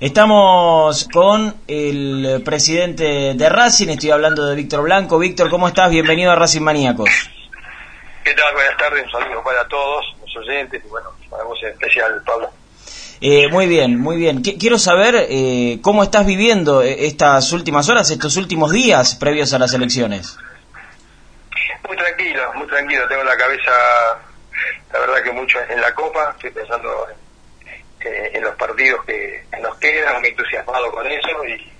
Estamos con el presidente de Racing, estoy hablando de Víctor Blanco. Víctor, ¿cómo estás? Bienvenido a Racing Maníacos. ¿Qué tal? Buenas tardes, un saludo para todos los oyentes y bueno, para vos en especial, Pablo. Eh, muy bien, muy bien. quiero saber eh, cómo estás viviendo eh, estas últimas horas, estos últimos días previos a las elecciones. Muy tranquilo, muy tranquilo. Tengo la cabeza, la verdad que mucho en la copa. Estoy pensando en, en los partidos que nos quedan, muy entusiasmado con eso y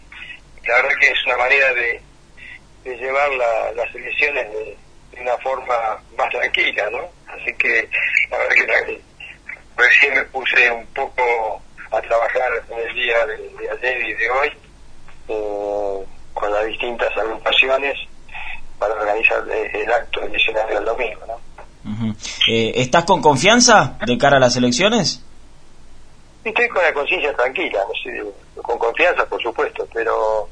la verdad que es una manera de, llevar las elecciones de, una forma más tranquila, ¿no? Así que la verdad que recién me puse un poco a trabajar en el día de, ayer y de hoy eh, con las distintas agrupaciones para organizar el acto eleccionario del domingo, ¿no? Eh, ¿Estás con confianza de cara a las elecciones? Estoy con la conciencia tranquila, con confianza, por supuesto, pero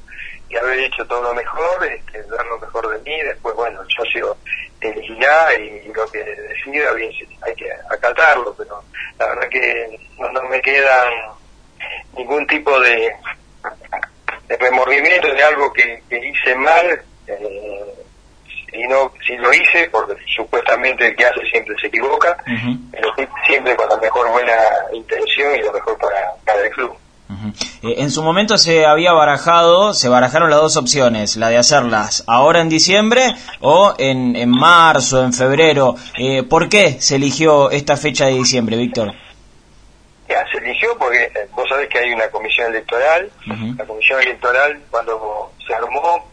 y haber hecho todo lo mejor, este, dar lo mejor de mí, después, bueno, yo sigo elegirá y, lo que decida, bien, hay que acatarlo, pero la verdad que no, me queda ningún tipo de, remordimiento de algo que, hice mal, eh, y no, si lo hice, porque supuestamente el que hace siempre se equivoca, pero siempre con la mejor buena intención y lo mejor para cada club. Eh, en su momento se había barajado, se barajaron las dos opciones, la de hacerlas ahora en diciembre o en, en marzo, en febrero. Eh, ¿Por qué se eligió esta fecha de diciembre, Víctor? Ya, se eligió porque eh, vos sabés que hay una comisión electoral. La comisión electoral, cuando se armó,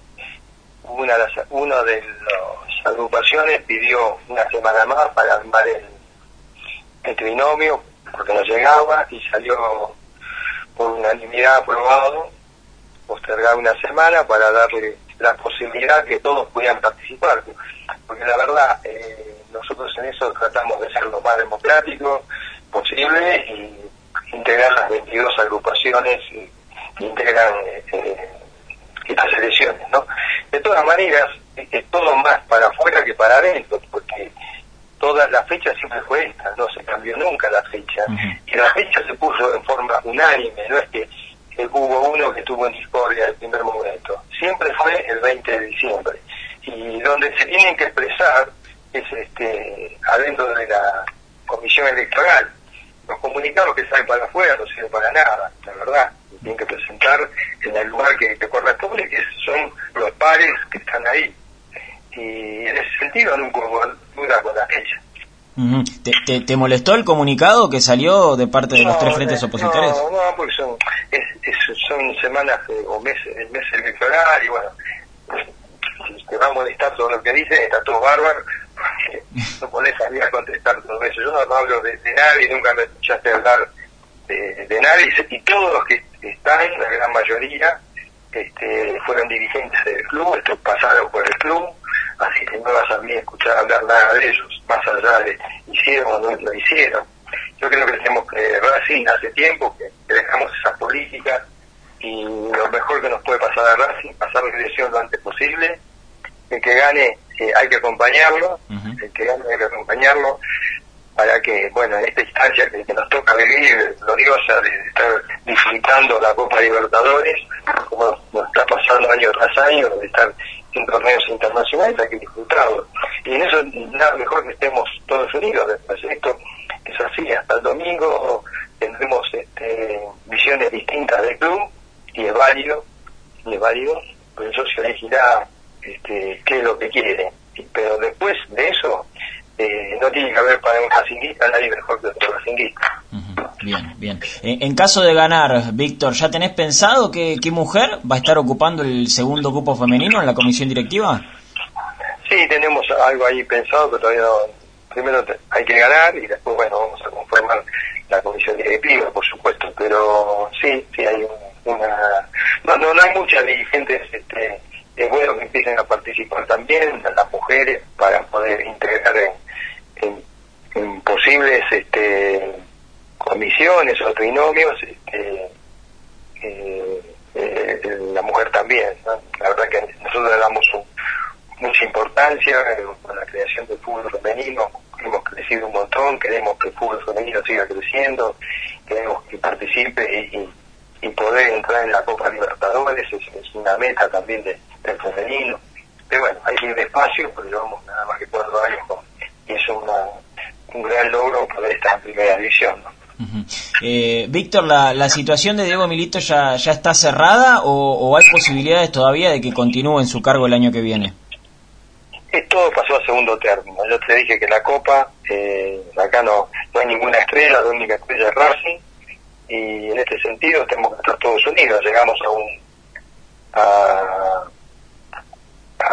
una de las, una de las agrupaciones pidió una semana más para armar el, trinomio porque no llegaba y salió por unanimidad aprobado postergar una semana para darle la posibilidad que todos pudieran participar. Porque la verdad, eh, nosotros en eso tratamos de ser lo más democrático posible y integrar las 22 agrupaciones que integran eh, estas elecciones. ¿no? De todas maneras, es todo más para afuera que para adentro, porque toda la fecha siempre fue esta, no se cambió nunca la fecha. Y la fecha se puso en forma unánime, no es que, hubo uno que estuvo en discordia el primer momento. Siempre fue el 20 de diciembre. Y donde se tienen que expresar es este adentro de la comisión electoral. Los comunicados que salen para afuera no sirven para nada, la verdad. Tienen que presentar en el lugar que, que corresponde, que son los pares que están ahí y en ese sentido nunca duda con la fecha. ¿Te, te, molestó el comunicado que salió de parte de los tres frentes opositores? No, no, porque son, es, son semanas o meses, el mes electoral y bueno, te va a molestar todo lo que dicen, está todo bárbaro, no podés salir a contestar todo eso. Yo no, hablo de, nadie, nunca me escuchaste hablar de, de nadie y todos los que están, la gran mayoría, este, fueron dirigentes del club, estos pasaron por el club, así que no vas a mí escuchar hablar nada de ellos, más allá de hicieron o no lo hicieron. Yo creo que tenemos que Racing hace tiempo que, dejamos esas políticas y lo mejor que nos puede pasar a Racing, pasar la dirección lo antes posible, el que gane eh, hay que acompañarlo, el que gane hay que acompañarlo para que, bueno, en esta instancia que, nos toca vivir gloriosa de estar disfrutando la Copa Libertadores, como nos está pasando año tras año, de estar en torneos internacionales, hay que disfrutarlo. Y en eso nada mejor que estemos todos unidos. Después esto es así, hasta el domingo tendremos este, visiones distintas del club y es válido, y es válido, pues el socio elegirá este, qué es lo que quiere. Pero después de eso, eh, no tiene que haber para un racinguista nadie mejor que otro racinguista. Bien, bien. En, caso de ganar, Víctor, ¿ya tenés pensado qué, qué mujer va a estar ocupando el segundo cupo femenino en la comisión directiva? Sí, tenemos algo ahí pensado, pero todavía no. Primero hay que ganar y después, bueno, vamos a conformar la comisión directiva, por supuesto. Pero sí, sí hay una. No, no, hay muchas dirigentes. Este, es bueno que empiecen a participar también las mujeres para poder posibles este, comisiones o trinomios, este, eh, eh, la mujer también. La verdad que nosotros le damos mucha importancia eh, con la creación del fútbol femenino, hemos crecido un montón, queremos que el fútbol femenino siga creciendo, queremos que participe y, y poder entrar en la Copa Libertadores es, una meta también de, del femenino. Pero bueno, hay que ir despacio, porque llevamos nada más que cuatro años un gran logro poder estar en primera división. ¿no? eh, Víctor, ¿la, ¿la situación de Diego Milito ya, ya está cerrada o, hay posibilidades todavía de que continúe en su cargo el año que viene? todo pasó a segundo término. Yo te dije que la Copa, eh, acá no, no hay ninguna estrella, la única estrella es Racing, y en este sentido tenemos que estar todos unidos. Llegamos a un a,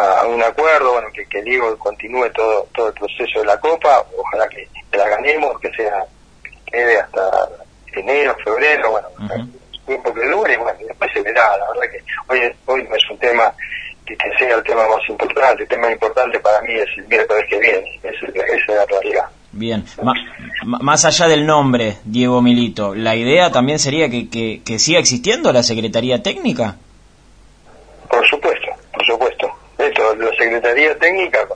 a un acuerdo, bueno, que, que Diego continúe todo todo el proceso de la Copa, ojalá que, la ganemos, que sea quede hasta enero, febrero, bueno, tiempo que dure, y bueno, después se verá, la verdad que hoy, hoy no es un tema que, sea el tema más importante, el tema importante para mí es el miércoles que viene, esa es la realidad. Bien, más allá del nombre, Diego Milito, ¿la idea también sería que, que, siga existiendo la Secretaría Técnica? Por supuesto, por supuesto. Esto, la Secretaría Técnica,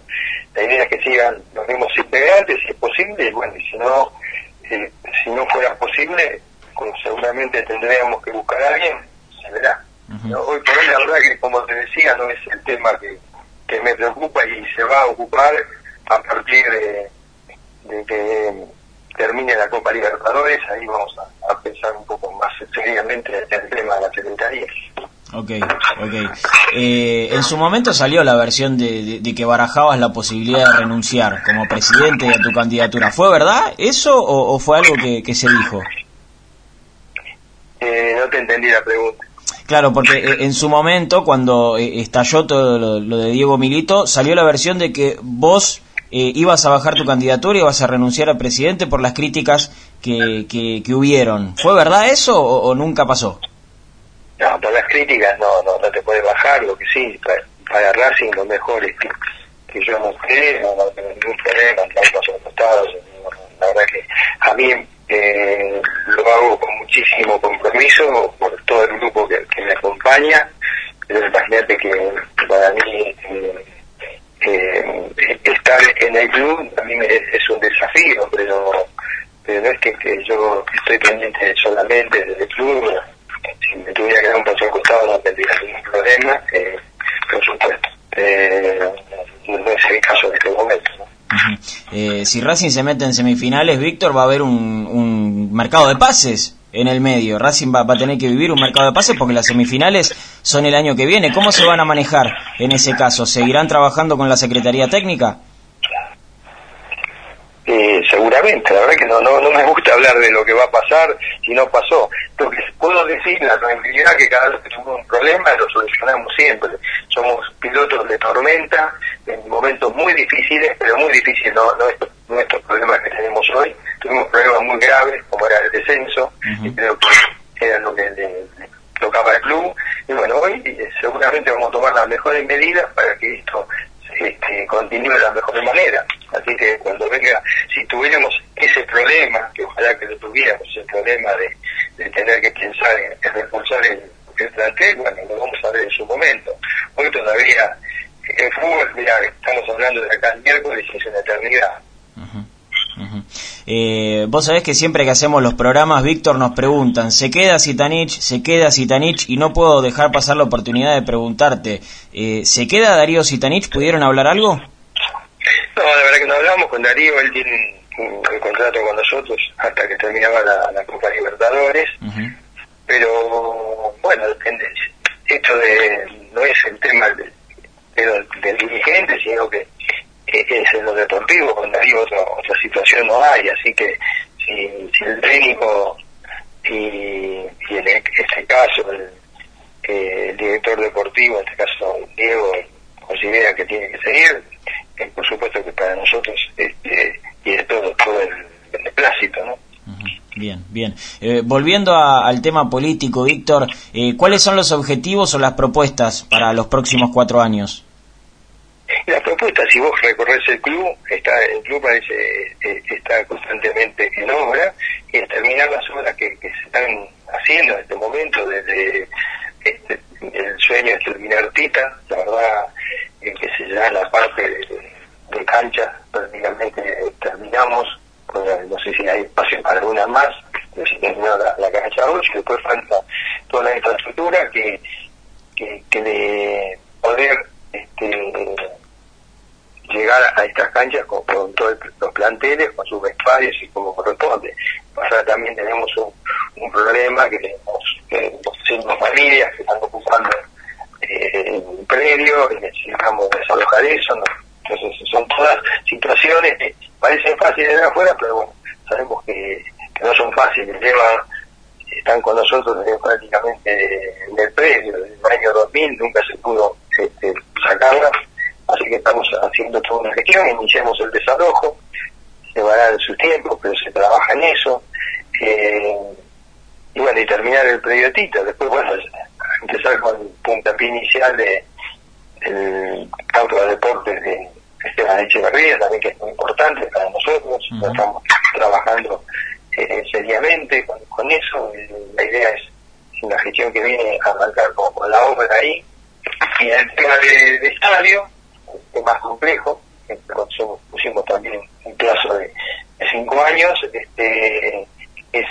la idea es que sigan los mismos integrantes, si es posible, y bueno, y si no, eh, si no fuera posible, pues seguramente tendríamos que buscar a alguien, se verá. Hoy por hoy la verdad que, como te decía, no es el tema que, que me preocupa y se va a ocupar a partir de, que termine la Copa Libertadores, ahí vamos a, pensar un poco más seriamente el tema de la Secretaría. Ok, ok. Eh, en su momento salió la versión de, que barajabas la posibilidad de renunciar como presidente a tu candidatura. ¿Fue verdad eso o, fue algo que, se dijo? Eh, no te entendí la pregunta. Claro, porque eh, en su momento, cuando estalló todo lo, de Diego Milito, salió la versión de que vos ibas a bajar tu candidatura y ibas a renunciar a presidente por las críticas que, que, hubieron. ¿Fue verdad eso o nunca pasó? No, por las críticas no, no, no te puedes bajar, lo que sí, para, para Racing lo mejor es que, yo no creo, no, tengo ningún problema, estamos acostados, la verdad que a mí eh, lo hago con muchísimo compromiso por todo el grupo que, me acompaña, pero imagínate que para mí eh, eh, estar en el club también es, es un desafío, pero, pero no es que, que yo estoy pendiente solamente del club, si me tuviera que dar un paso al costado no tendría ningún problema, eh, por supuesto. Eh, no es el caso de este momento. eh, si Racing se mete en semifinales, Víctor, va a haber un, mercado de pases en el medio. Racing va, a tener que vivir un mercado de pases porque las semifinales son el año que viene. ¿Cómo se van a manejar en ese caso? ¿Seguirán trabajando con la Secretaría Técnica? Eh, seguramente, la verdad que no, no, no me gusta hablar de lo que va a pasar si no pasó. Lo que puedo decir, la tranquilidad que cada vez tenemos un problema lo solucionamos siempre. Somos pilotos de tormenta en momentos muy difíciles, pero muy difíciles, no, no, estos, estos problemas que tenemos hoy. Tuvimos problemas muy graves, como era el descenso, y creo que era lo que le, tocaba al club. Y bueno, hoy eh, seguramente vamos a tomar las mejores medidas para que esto este, continúe de la mejor manera. Así que cuando venga, si tuviéramos ese problema, que ojalá que lo tuviéramos, ese problema de, de tener que pensar en, reforzar el, el plantel, bueno, lo vamos a ver en su momento. Hoy todavía, en fútbol, mira, estamos hablando de acá el miércoles y es una eternidad. Eh, vos sabés que siempre que hacemos los programas, Víctor, nos preguntan, ¿se queda Sitanich? ¿Se queda Sitanich? Y no puedo dejar pasar la oportunidad de preguntarte, eh, ¿se queda Darío Sitanich? ¿Pudieron hablar algo? No, la verdad que no hablamos con Darío, él tiene un, contrato con nosotros hasta que terminaba la, Copa Libertadores, pero bueno, depende. Esto de, no es el tema del, del dirigente, sino que es en lo deportivo, con Darío otra, otra situación no hay, así que si, el técnico y, en este caso el, el, director deportivo, en este caso Diego, considera que tiene que seguir, eh, por supuesto que para nosotros este, tiene todo, todo el beneplácito, ¿no? Bien, bien. Eh, volviendo al tema político, Víctor, eh, ¿cuáles son los objetivos o las propuestas para los próximos cuatro años? La propuesta, si vos recorres el club, está el club parece eh, está constantemente en obra y es terminar las obras que, se están haciendo en este momento desde este, el sueño de terminar Tita, la verdad que se ya la parte de, cancha prácticamente terminamos, no sé si hay espacio para alguna más, si terminó la, cancha 8 y después falta infraestructura que, que, que de poder este, llegar canchas con, todos los planteles, con sus vestuarios y como corresponde. Pasa también tenemos un, problema que tenemos, que familias que están ocupando eh, un predio y necesitamos desalojar eso. Entonces son todas situaciones que parecen fáciles de afuera, pero bueno, sabemos que, no son fáciles. Llevan, están con nosotros desde prácticamente en el predio, desde el año 2000, nunca se pudo este, sacarla Así que estamos haciendo toda una gestión, iniciamos el desalojo, se va a dar su tiempo, pero se trabaja en eso. Eh, y bueno, y terminar el predio Después, bueno, empezar con el puntapié inicial de el campo de deportes de Esteban Echeverría, también que es muy importante para nosotros. Estamos trabajando eh, seriamente con, eso. La idea es, la gestión que viene, a arrancar con, la obra ahí. Y el tema de, de estadio, más complejo, pusimos también un plazo de, cinco años, este es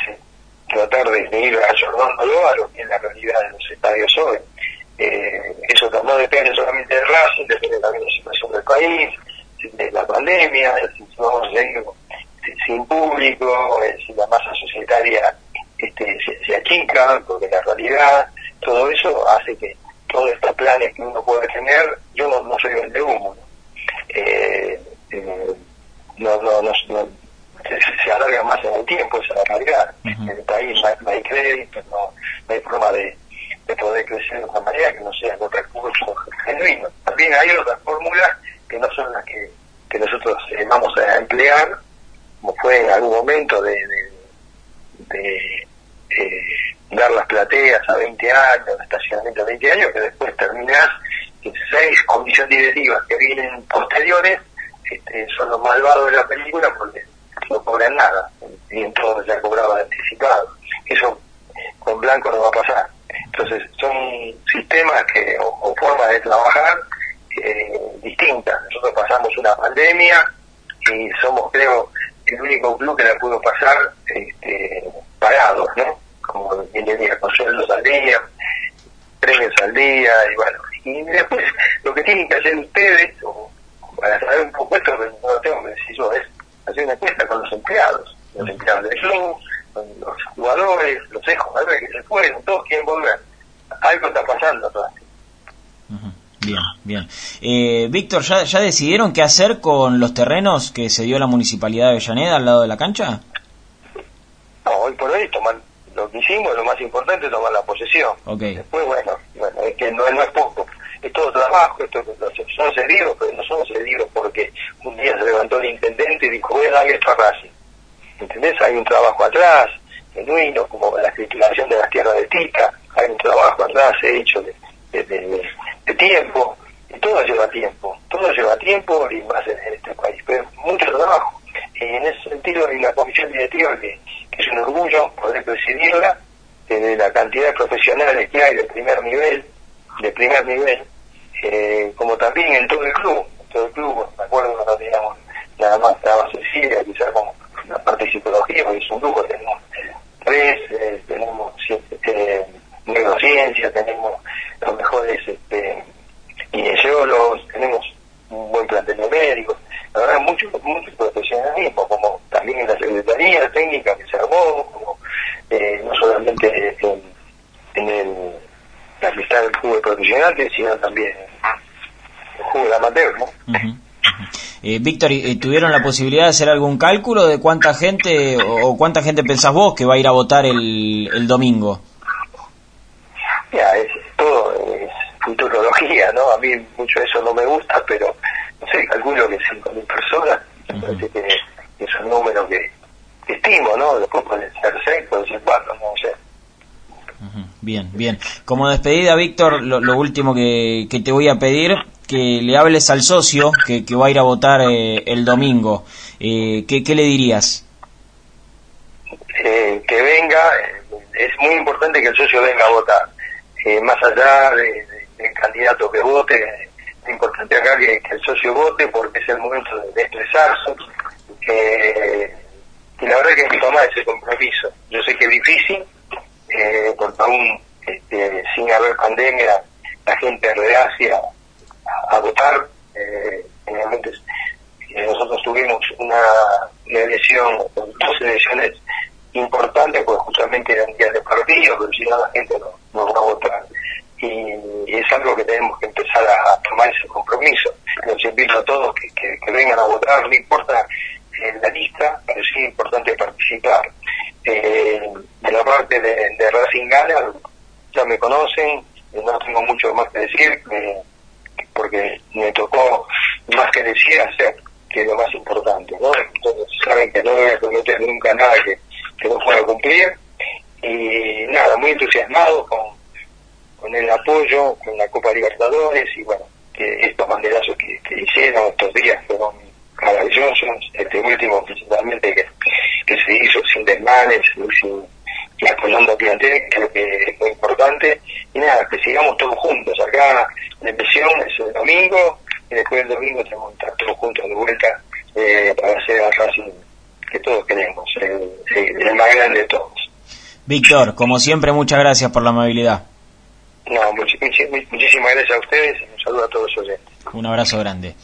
tratar de, ir ayornándolo a lo que es la realidad de los estadios hoy. Eh, eso no depende solamente del Racing, depende también de la situación del país, de la pandemia, si vamos a seguir sin público, eh, si la masa societaria este, se, achica, porque la realidad, todo eso hace que todos estos planes que uno puede tener, yo no, no soy de humo, eh, eh, no, no, no, se, alarga más en el tiempo, esa es la realidad. En el país no hay, crédito, no, hay forma de, de, poder crecer de otra manera que no sea con recursos genuinos. También hay otras fórmulas que no son las que, que nosotros eh, vamos a emplear, como fue en algún momento de, de, eh, dar las plateas a 20 años, estacionamiento a 20 años, que después terminás que seis comisiones directivas que vienen posteriores este, son los malvados de la película porque no cobran nada, y en todo ya cobraba anticipado. Eso con Blanco no va a pasar. Entonces son sistemas que o, formas de trabajar eh, distintas. Nosotros pasamos una pandemia y somos, creo, el único club que la pudo pasar este, pagados, ¿no? como bien decía, con sueldos al día, premios al día, y bueno, y después lo que tienen que hacer ustedes, o, para saber un poco esto, no lo tengo que decir yo, es hacer una encuesta con los empleados, los empleados del club, los jugadores, los ex jugadores que se fueron, todos quieren volver. Algo está pasando todavía. Bien, bien. Eh, Víctor, ¿ya, ¿ya decidieron qué hacer con los terrenos que se dio la Municipalidad de Avellaneda al lado de la cancha? No, hoy por hoy toman lo que hicimos, lo más importante es tomar la posesión. Después, bueno, bueno, es que no, es poco, es todo trabajo, esto, son cedidos, pero no son cedidos porque un día se levantó el intendente y dijo, voy a darle esto a Racing. ¿Entendés? Hay un trabajo atrás, genuino, como la escrituración de las tierras de Tica, hay un trabajo atrás hecho de, de, tiempo, y todo lleva tiempo, todo lleva tiempo y más en, este país, pero mucho trabajo. Y en ese sentido hay una comisión directiva que es un orgullo poder presidirla, de la cantidad de profesionales que hay de primer nivel, de primer nivel, eh, como también en todo el club, en todo el club, me acuerdo cuando teníamos nada más estaba Cecilia, quizás con la parte de psicología, porque es un grupo, tenemos tres, eh, tenemos eh, neurociencia, tenemos los mejores este, kinesiólogos, tenemos un buen plantel de médicos, la verdad mucho, mucho profesionalismo, como también en la Secretaría Técnica que se armó, como eh, no solamente en, el, la amistad del fútbol profesional, sino también el fútbol amateur. Eh, Víctor, ¿tuvieron la posibilidad de hacer algún cálculo de cuánta gente o cuánta gente pensás vos que va a ir a votar el, el domingo? Ya, es, todo es futurología, ¿no? A mí mucho eso no me gusta, pero no sé, calculo que 5.000 personas, me parece que es un número que, estimo, ¿no? Después puede ser 6, puede ser 4, no sé. Bien, bien. Como despedida, Víctor, lo, último que, que, te voy a pedir, que le hables al socio que, que va a ir a votar eh, el domingo. Eh, ¿qué, ¿Qué le dirías? Eh, que venga, eh, es muy importante que el socio venga a votar. más allá del de, candidato que vote, es importante acá que, el socio vote porque es el momento de, expresarse, que, la verdad que hay que tomar ese compromiso. Yo sé que es difícil, eh, porque aún este, sin haber pandemia, la gente reacia a, votar. Eh, nosotros tuvimos una, elección, dos elecciones importantes, pues justamente eran días de partido, pero si no la gente no, no va a votar. Y, es algo que tenemos que empezar a, tomar ese compromiso. Los invito a todos que, que, vengan a votar, no importa en la lista, pero sí es importante participar. Eh, de la parte de, de Racing Gana, ya me conocen, no tengo mucho más que decir, eh, me tocó más que decir hacer que es lo más importante, ¿no? Entonces saben que no voy a prometer nunca nada que, no pueda cumplir y nada, muy entusiasmado con, con el apoyo, con la Copa Libertadores y bueno, que estos banderazos que, que hicieron estos días fueron maravillosos, este último principalmente que, que se hizo sin desmanes sin, y apoyando al plantel, creo que es muy importante, y nada, que sigamos todos juntos, acá la emisión es el domingo, y después del domingo tenemos que estar todos juntos de vuelta eh, para hacer la Racing que todos queremos, el, más grande de todos. Víctor, como siempre, muchas gracias por la amabilidad. No, muchísimas gracias a ustedes y un saludo a todos los oyentes. Un abrazo grande.